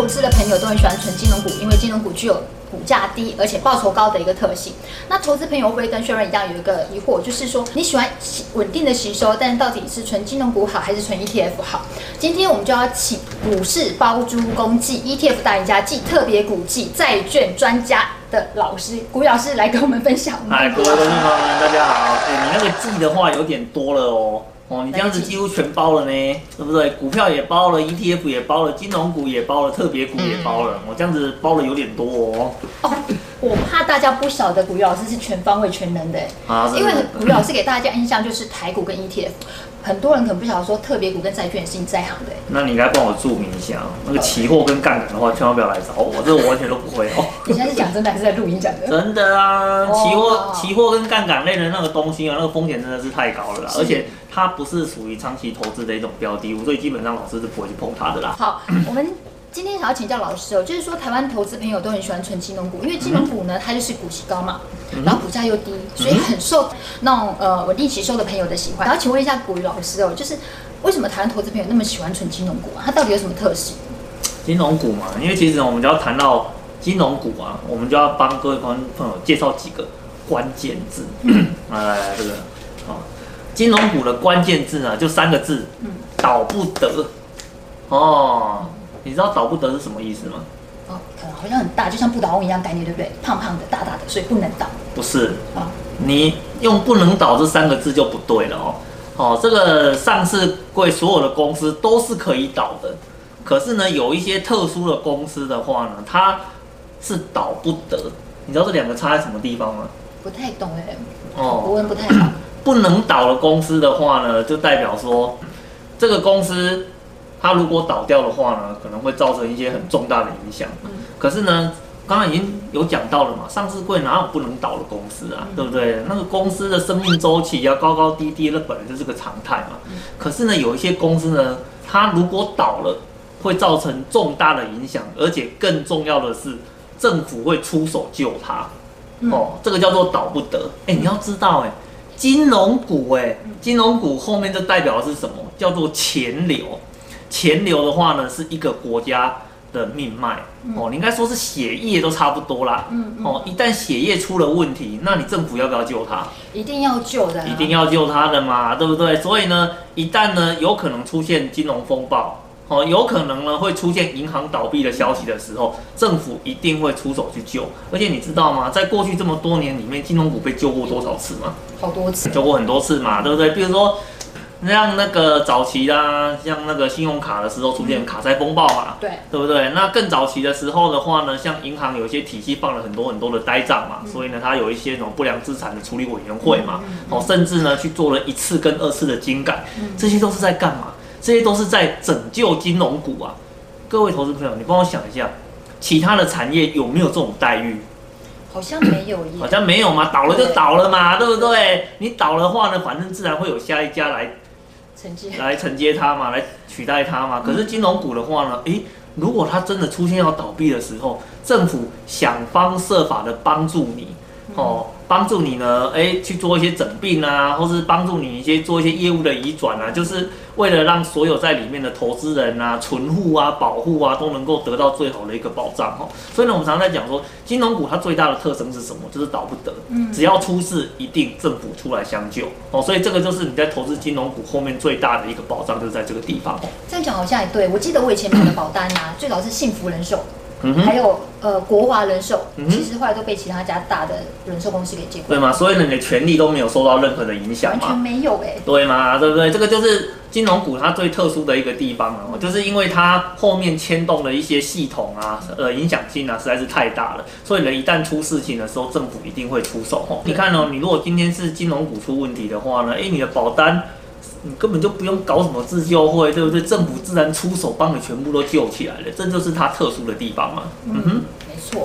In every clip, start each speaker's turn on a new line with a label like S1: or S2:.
S1: 投资的朋友都很喜欢存金融股，因为金融股具有股价低而且报酬高的一个特性。那投资朋友会不会跟薛润一样有一个疑惑，就是说你喜欢稳定的吸收，但到底是存金融股好还是存 ETF 好？今天我们就要请股市包租公记 ETF 大赢家暨特别股记债券专家的老师古老师来跟我们分享。
S2: 嗨，各位观众朋友们，大家好。哎，你那个记的话有点多了哦。哦，你这样子几乎全包了呢，对不对？股票也包了，ETF 也包了，金融股也包了，特别股也包了。我这样子包的有点多哦。
S1: 哦，我怕大家不晓得古玉老师是全方位全能的，啊，因为古玉老师给大家印象就是台股跟 ETF。很多人可能不晓得说特别股跟债券是你在行的，
S2: 那你应该帮我注明一下，那个期货跟杠杆的话，千万不要来找我，这个我完全都不会哦。
S1: 你现在是讲真的还是在录音讲的？
S2: 真的啊，期货、期货跟杠杆类的那个东西啊，那个风险真的是太高了啦，而且它不是属于长期投资的一种标的物，所以基本上老师是不会去碰它的啦。
S1: 好，我们。今天想要请教老师哦，就是说台湾投资朋友都很喜欢存金融股，因为金融股呢，它就是股息高嘛，然后股价又低，所以很受那种呃稳定吸收的朋友的喜欢。然后请问一下古雨老师哦，就是为什么台湾投资朋友那么喜欢存金融股啊？它到底有什么特性？
S2: 金融股嘛，因为其实我们就要谈到金融股啊，我们就要帮各位观众朋友介绍几个关键字。来来来，这个好，金融股的关键字呢，就三个字，倒不得哦。你知道倒不得是什么意思吗？
S1: 哦，可能好像很大，就像不倒翁一样概念，对不对？胖胖的、大大的，所以不能倒。
S2: 不是啊，你用“不能倒”这三个字就不对了哦。哦，这个上市柜所有的公司都是可以倒的，可是呢，有一些特殊的公司的话呢，它是倒不得。你知道这两个差在什么地方吗？
S1: 不太懂哎。哦，国文不太好。
S2: 不能倒的公司的话呢，就代表说这个公司。它如果倒掉的话呢，可能会造成一些很重大的影响。嗯，可是呢，刚刚已经有讲到了嘛，上市柜哪有不能倒的公司啊？对不对？那个公司的生命周期要高高低低，那本来就是个常态嘛。可是呢，有一些公司呢，它如果倒了，会造成重大的影响，而且更重要的是，政府会出手救它。哦，这个叫做倒不得。哎，你要知道，哎，金融股，哎，金融股后面就代表的是什么？叫做钱流。钱流的话呢，是一个国家的命脉哦，你应该说是血液都差不多啦。嗯哦，一旦血液出了问题，那你政府要不要救他？
S1: 一定要救的，
S2: 一定要救他的嘛，对不对？所以呢，一旦呢有可能出现金融风暴，哦，有可能呢会出现银行倒闭的消息的时候，政府一定会出手去救。而且你知道吗？在过去这么多年里面，金融股被救过多少次吗？
S1: 好多次，
S2: 救过很多次嘛，对不对？比如说。像那个早期啦，像那个信用卡的时候出现卡塞风暴嘛，
S1: 对，
S2: 对不对？那更早期的时候的话呢，像银行有一些体系放了很多很多的呆账嘛，所以呢，它有一些那种不良资产的处理委员会嘛，哦，甚至呢去做了一次跟二次的精改，这些都是在干嘛？这些都是在拯救金融股啊！各位投资朋友，你帮我想一下，其他的产业有没有这种待遇？
S1: 好像没有，
S2: 好像没有嘛，倒了就倒了嘛，对不对？你倒的话呢，反正自然会有下一家来。来承接它嘛，来取代它嘛。可是金融股的话呢，诶，如果它真的出现要倒闭的时候，政府想方设法的帮助你，哦。帮助你呢，哎，去做一些整病啊，或是帮助你一些做一些业务的移转啊，就是为了让所有在里面的投资人啊、存户啊、保护啊，都能够得到最好的一个保障哦。所以呢，我们常常在讲说，金融股它最大的特征是什么？就是倒不得，嗯，只要出事，一定政府出来相救哦。所以这个就是你在投资金融股后面最大的一个保障，就是在这个地方。
S1: 这样讲好像也对，我记得我以前买的保单啊，最早是幸福人寿。还有呃国华人寿，其实后来都被其他家大的人寿公司给接管，
S2: 对吗？所以你的权利都没有受到任何的影响
S1: 完全没有哎，
S2: 对吗？对不对？这个就是金融股它最特殊的一个地方了，就是因为它后面牵动的一些系统啊，呃影响性啊实在是太大了，所以人一旦出事情的时候，政府一定会出手哦。你看哦，你如果今天是金融股出问题的话呢，哎，你的保单。你根本就不用搞什么自救会，对不对？政府自然出手帮你全部都救起来了，这就是它特殊的地方嘛。
S1: 嗯哼，没错。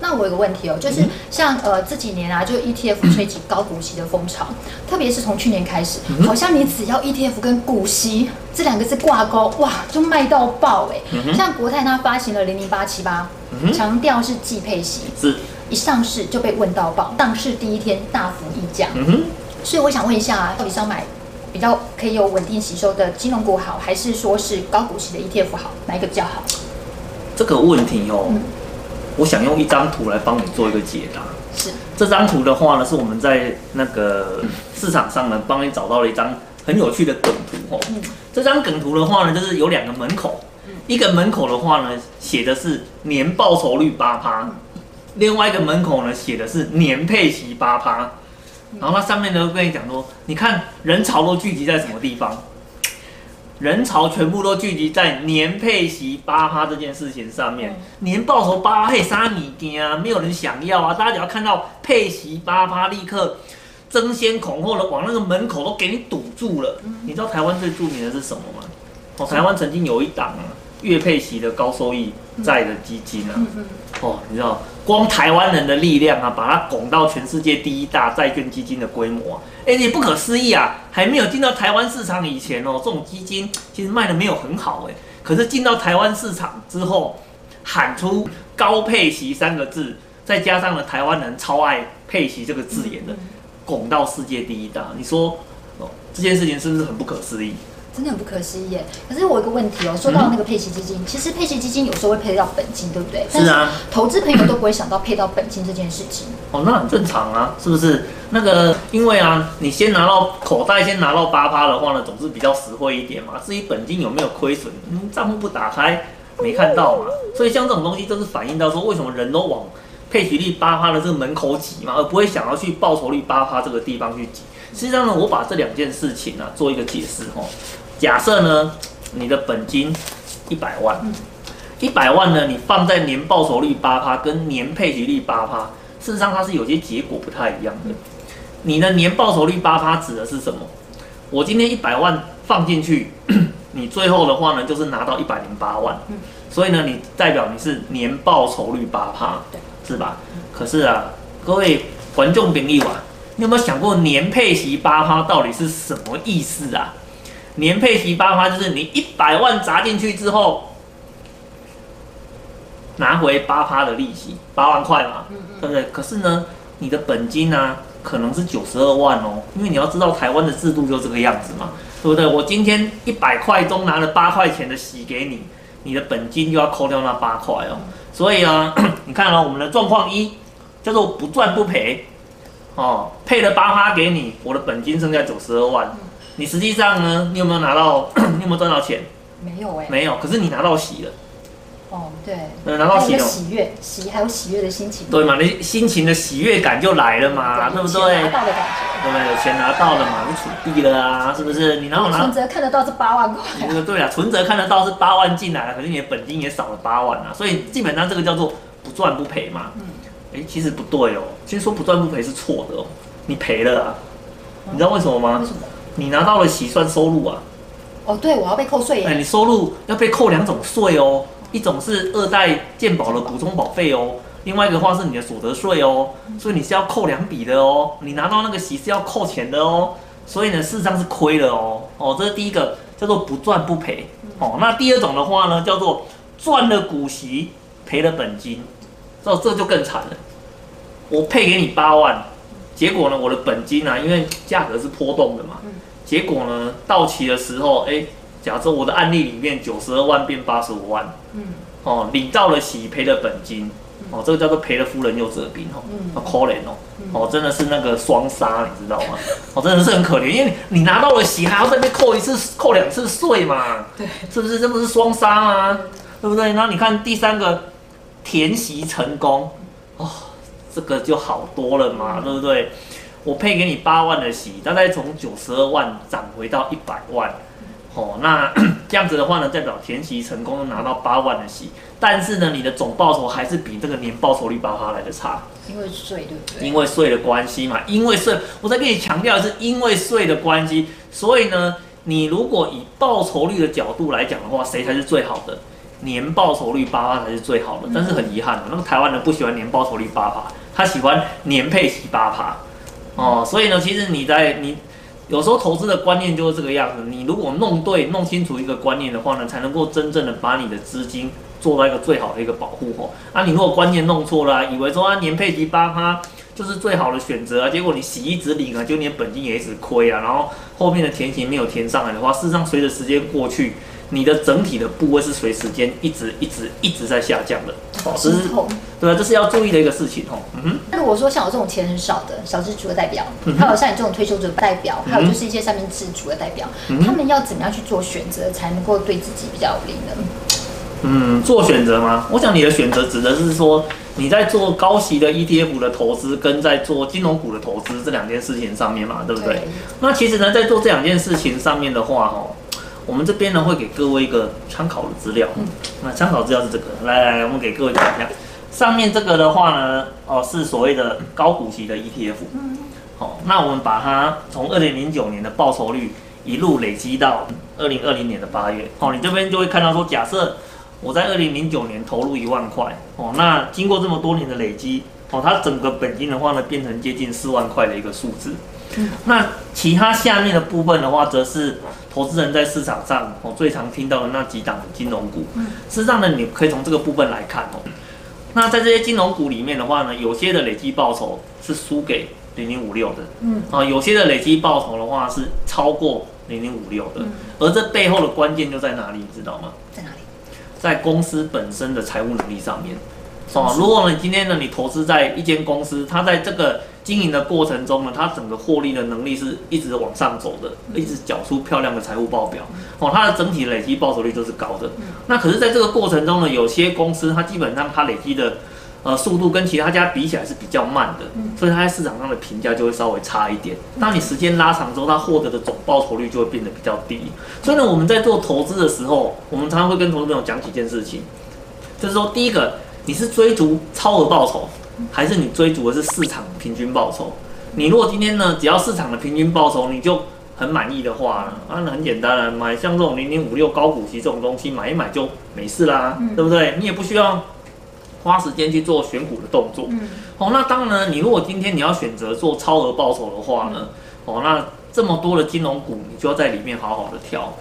S1: 那我有个问题哦，就是像呃这几年啊，就 ETF 吹起高股息的风潮，特别是从去年开始，好像你只要 ETF 跟股息这两个字挂钩，哇，就卖到爆哎。像国泰它发行了零零八七八，强调是季配息，
S2: 是，
S1: 一上市就被问到爆，上市第一天大幅溢价。嗯哼，所以我想问一下，到底是要买？比较可以有稳定吸收的金融股好，还是说是高股息的 ETF 好？哪一个比较好？
S2: 这个问题哦，
S1: 嗯
S2: 我想用一张图来帮你做一个解答。
S1: 是
S2: 这张图的话呢，是我们在那个市场上呢帮你找到了一张很有趣的梗图哦。
S1: 嗯
S2: 这张梗图的话呢，就是有两个门口，一个门口的话呢写的是年报酬率八趴，另外一个门口呢写的是年配息八趴。然后它上面呢跟你讲说，你看人潮都聚集在什么地方？人潮全部都聚集在年配息八趴这件事情上面，年报酬八趴嘿啥米件啊？没有人想要啊！大家只要看到配息八趴，立刻争先恐后的往那个门口都给你堵住了。你知道台湾最著名的是什么吗？哦，台湾曾经有一档啊月配息的高收益债的基金啊，哦，你知道，光台湾人的力量啊，把它拱到全世界第一大债券基金的规模啊，哎，你不可思议啊！还没有进到台湾市场以前哦，这种基金其实卖的没有很好哎，可是进到台湾市场之后，喊出高配息三个字，再加上了台湾人超爱配息这个字眼的，拱到世界第一大，你说哦，这件事情是不是很不可思议？
S1: 真的很不可思议耶。可是我有一个问题哦，说到那个配息基金，其实配息基金有时候会配到本金，对不对？
S2: 是啊。
S1: 投资朋友都不会想到配到本金这件事情。
S2: 哦，那很正常啊，是不是？那个，因为啊，你先拿到口袋，先拿到八趴的话呢，总是比较实惠一点嘛。至于本金有没有亏损，嗯，账户不打开没看到嘛。所以像这种东西，就是反映到说，为什么人都往配息率八趴的这个门口挤嘛，而不会想要去报酬率八趴这个地方去挤。实际上呢，我把这两件事情呢、做一个解释哦。假设呢，你的本金一百万，一百万呢，你放在年报酬率八趴跟年配息率八趴，事实上它是有些结果不太一样的。你的年报酬率八趴指的是什么？我今天一百万放进去，你最后的话呢，就是拿到一百零八万，所以呢，你代表你是年报酬率八趴，是吧？可是啊，各位观众朋友啊，你有没有想过年配息八趴到底是什么意思啊？年配息八趴就是你一百万砸进去之后，拿回八趴的利息，八万块嘛，对不对？可是呢，你的本金呢、可能是九十二万哦，因为你要知道台湾的制度就这个样子嘛，对不对？我今天一百块中拿了八块钱的息给你，你的本金就要扣掉那八块哦。所以啊，你看啊、我们的状况一叫做不赚不赔，哦，配了八趴给你，我的本金剩下九十二万，你实际上呢，你有没有拿到？你有没有赚到钱？
S1: 没有哎。
S2: 没有，可是你拿到喜了，
S1: 哦，对。
S2: 呃拿到
S1: 还有一个
S2: 息了，
S1: 喜悦，喜还有喜悦的心情。
S2: 对嘛？你心情的喜悦感就来了嘛，对不对？
S1: 有钱拿到的感觉。
S2: 对不对？有钱拿到了嘛，你储币了啊，是不是？你然后拿
S1: 存，折看得到是八万块
S2: 这个对啊，存折看得到是八万进来了，可是你的本金也少了八万啊，所以基本上这个叫做不赚不赔嘛。
S1: 嗯
S2: 哎，其实不对哦，其实说不赚不赔是错的哦，你赔了啊，你知道为什么吗
S1: 为？什么？
S2: 你拿到了息算收入啊，
S1: 哦，对，我要被扣税
S2: 哎，你收入要被扣两种税哦，一种是二代健保的补充保费哦，另外一个话是你的所得税哦，所以你是要扣两笔的哦，你拿到那个息是要扣钱的哦，所以呢事实上是亏了哦，哦，这是第一个叫做不赚不赔，哦，那第二种的话呢叫做赚了股息赔了本金，这这就更惨了，我配给你八万，结果呢我的本金啊，因为价格是波动的嘛
S1: 嗯，
S2: 结果呢到期的时候，哎。假设我的案例里面九十二万变八十五万，
S1: 嗯
S2: 哦，领到了喜，赔了本金，哦，这个叫做赔了夫人又折兵哦，
S1: 嗯
S2: 啊，可怜哦，哦，真的是那个双杀，你知道吗？哦，真的是很可怜，因为你拿到了喜，还要再被扣一次、扣两次税嘛，
S1: 对，
S2: 是不是？这不是双杀吗？对不对？然后你看第三个填息成功，哦，这个就好多了嘛，对不对？我配给你八万的息，大概从九十二万涨回到一百万。哦，那 这样子的话呢，代表填息成功拿到八万的息，但是呢，你的总报酬还是比这个年报酬率八趴来的差，
S1: 因为税对不对？
S2: 因为税的关系嘛，因为税，我再跟你强调的是因为税的关系，所以呢，你如果以报酬率的角度来讲的话，谁才是最好的？年报酬率八趴才是最好的，但是很遗憾啊，那个台湾人不喜欢年报酬率八趴，他喜欢年配息八趴，哦，所以呢，其实你在你。有时候投资的观念就是这个样子，你如果弄对、弄清楚一个观念的话呢，才能够真正的把你的资金做到一个最好的一个保护哦。啊，你如果观念弄错了、以为说啊年配息八趴就是最好的选择啊，结果你息一直领啊，就连本金也一直亏啊，然后后面的填息没有填上来的话，事实上随着时间过去，你的整体的部位是随时间一直一直一直在下降的，哦，这是
S1: 心痛。
S2: 对啊，这是要注意的一个事情哦。嗯哼，
S1: 那如果说像我这种钱很少的小资族的代表，还有像你这种退休族的代表，还有就是一些三明治族的代表，他们要怎么样去做选择，才能够对自己比较有利呢？
S2: 嗯，做选择吗？我想你的选择指的是说你在做高息的 ETF 的投资，跟在做金融股的投资这两件事情上面嘛，对不对？那其实呢，在做这两件事情上面的话，哦，我们这边呢会给各位一个参考的资料。
S1: 嗯
S2: 那参考资料是这个，来来来，我们给各位看一下。上面这个的话呢，哦，是所谓的高股息的 ETF。
S1: 嗯，
S2: 好，那我们把它从二零零九年的报酬率一路累积到二零二零年的八月。哦，你这边就会看到说，假设我在二零零九年投入一万块，哦，那经过这么多年的累积，哦，它整个本金的话呢，变成接近四万块的一个数字。
S1: 嗯
S2: 那其他下面的部分的话，则是投资人在市场上哦最常听到的那几档金融股。
S1: 嗯
S2: 事实上呢，你可以从这个部分来看哦。那在这些金融股里面的话呢，有些的累积报酬是输给零零五六的，
S1: 嗯
S2: 啊，有些的累积报酬的话是超过零零五六的，
S1: 嗯，
S2: 而这背后的关键就在哪里，你知道吗？
S1: 在哪里？
S2: 在公司本身的财务能力上面。哦如果呢今天呢你投资在一间公司，它在这个经营的过程中呢，它整个获利的能力是一直往上走的，一直缴出漂亮的财务报表。哦，它的整体累积报酬率都是高的。那可是在这个过程中呢，有些公司它基本上它累积的呃速度跟其他家比起来是比较慢的，
S1: 嗯
S2: 所以它在市场上的评价就会稍微差一点。当你时间拉长之后，它获得的总报酬率就会变得比较低。所以呢，我们在做投资的时候，我们常常会跟投资朋友讲几件事情，就是说，第一个，你是追逐超额报酬，还是你追逐的是市场平均报酬？你如果今天呢，只要市场的平均报酬你就很满意的话，啊，那很简单了，买像这种零零五六高股息这种东西，买一买就没事啦，
S1: 嗯
S2: 对不对？你也不需要花时间去做选股的动作。
S1: 嗯
S2: 哦，那当然呢，你如果今天你要选择做超额报酬的话呢，哦，那这么多的金融股，你就要在里面好好的挑。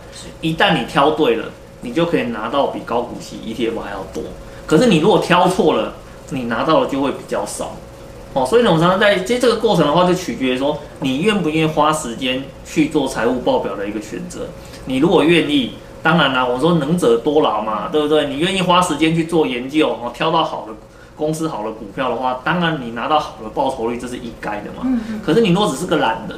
S2: 一旦你挑对了，你就可以拿到比高股息 ETF 还要多。可是你如果挑错了，你拿到的就会比较少。哦，所以呢，我常常在这这个过程的话，就取决于说你愿不愿意花时间去做财务报表的一个选择。你如果愿意，当然啦，我说能者多劳嘛，对不对？你愿意花时间去做研究，哦，挑到好的公司、好的股票的话，当然你拿到好的报酬率，这是应该的嘛。
S1: 嗯嗯，
S2: 可是你如果只是个懒人，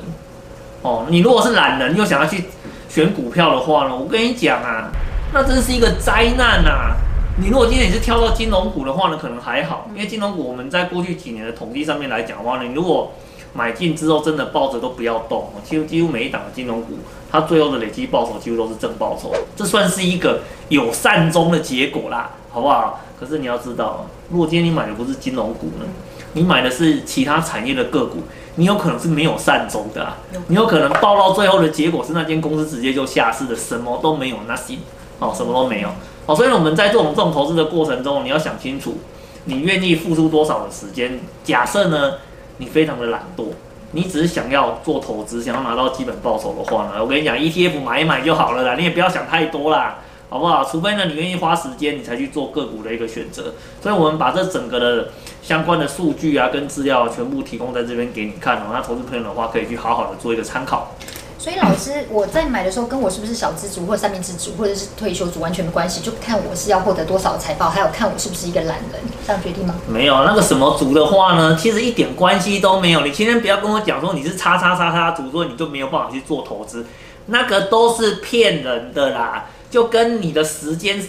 S2: 哦，你如果是懒人又想要去选股票的话呢，我跟你讲啊，那真是一个灾难呐、你如果今天你是挑到金融股的话呢，可能还好，因为金融股我们在过去几年的统计上面来讲的话呢，你如果买进之后真的抱着都不要动，几乎几乎每一档的金融股，它最后的累积报酬几乎都是正报酬，这算是一个有善终的结果啦，好不好？可是你要知道，如果今天你买的不是金融股呢，你买的是其他产业的个股，你有可能是没有善终的、啊，你有可能报到最后的结果是那间公司直接就下市的，什么都没有，nothing，哦，什么都没有，哦，所以，我们在这种这种投资的过程中，你要想清楚，你愿意付出多少的时间。假设呢，你非常的懒惰，你只是想要做投资，想要拿到基本报酬的话呢，我跟你讲，ETF 买一买就好了啦，你也不要想太多啦。好不好？除非呢，你愿意花时间，你才去做个股的一个选择。所以，我们把这整个的相关的数据啊，跟资料全部提供在这边给你看哦。那投资朋友的话，可以去好好的做一个参考。
S1: 所以老师，我在买的时候跟我是不是小资族或者三明治族或者是退休族完全没关系，就看我是要获得多少财报，还有看我是不是一个懒人，这样决定吗？
S2: 没有那个什么族的话呢，其实一点关系都没有。你今天不要跟我讲说你是叉叉叉叉族，所以你就没有办法去做投资，那个都是骗人的啦。就跟你的时间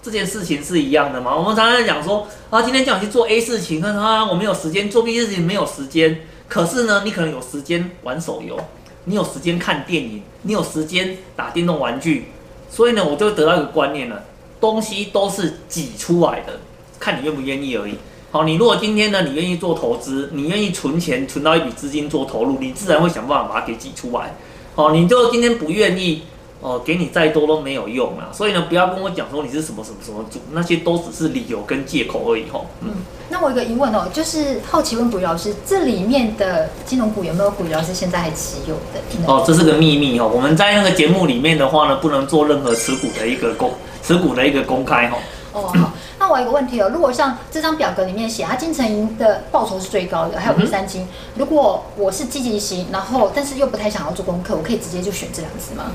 S2: 这件事情是一样的嘛。我们常常讲说啊，今天叫你去做 A 事情，啊，我没有时间做 B 事情，没有时间。可是呢，你可能有时间玩手游，你有时间看电影，你有时间打电动玩具。所以呢，我就得到一个观念了，东西都是挤出来的，看你愿不愿意而已。好，你如果今天呢，你愿意做投资，你愿意存钱，存到一笔资金做投入，你自然会想办法把它给挤出来。好，你就今天不愿意，哦、给你再多都没有用啊。所以呢，不要跟我讲说你是什么什么什么组，那些都只是理由跟借口而已吼。嗯，
S1: 那我有个疑问哦，就是好奇问古雨老师，这里面的金融股有没有古雨老师现在还持有的？
S2: 哦，这是个秘密哦。我们在那个节目里面的话呢，不能做任何持股的一个公 持股的一个公开哈。
S1: 哦，好，那我有一个问题哦，如果像这张表格里面写，它金城银的报酬是最高的，还有第三金，如果我是积极型，然后但是又不太想要做功课，我可以直接就选这两只吗？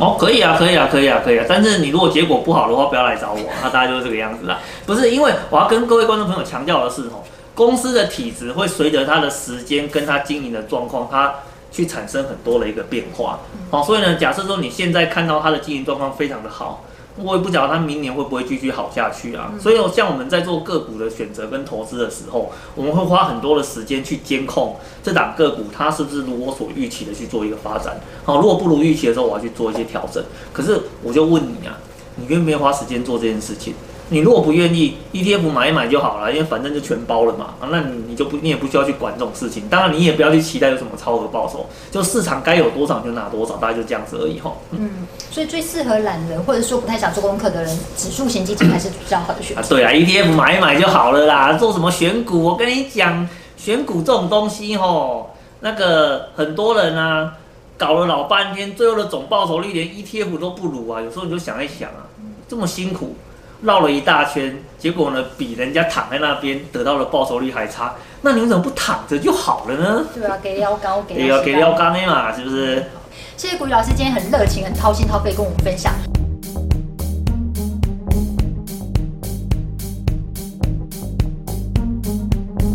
S2: 哦，可以啊，可以啊，可以啊，可以啊。但是你如果结果不好的话，不要来找我，那大概就是这个样子啦。不是，因为我要跟各位观众朋友强调的是，哦，公司的体质会随着它的时间跟它经营的状况，它去产生很多的一个变化。哦，所以呢，假设说你现在看到它的经营状况非常的好。我也不晓得它明年会不会继续好下去啊，所以像我们在做个股的选择跟投资的时候，我们会花很多的时间去监控这档个股它是不是如我所预期的去做一个发展。好，如果不如预期的时候，我要去做一些调整。可是我就问你啊，你愿不愿意花时间做这件事情？你如果不愿意，ETF 买一买就好了，因为反正就全包了嘛。啊，那你你就不，你也不需要去管这种事情。当然，你也不要去期待有什么超额报酬，就市场该有多少就拿多少，大概就这样子而已哈。
S1: 嗯，所以最适合懒人或者说不太想做功课的人，指数型基金还是比较好的选择。
S2: 啊，对啊，ETF 买一买就好了啦。做什么选股？我跟你讲，选股这种东西吼，那个很多人啊，搞了老半天，最后的总报酬率连 ETF 都不如啊。有时候你就想一想啊，这么辛苦。绕了一大圈，结果呢，比人家躺在那边得到的报酬率还差。那你为什么不躺着就好了呢？
S1: 对啊，给腰高，
S2: 给腰给腰高的嘛，是不是？
S1: 谢谢古雨老师今天很热情、很掏心掏肺跟我们分享。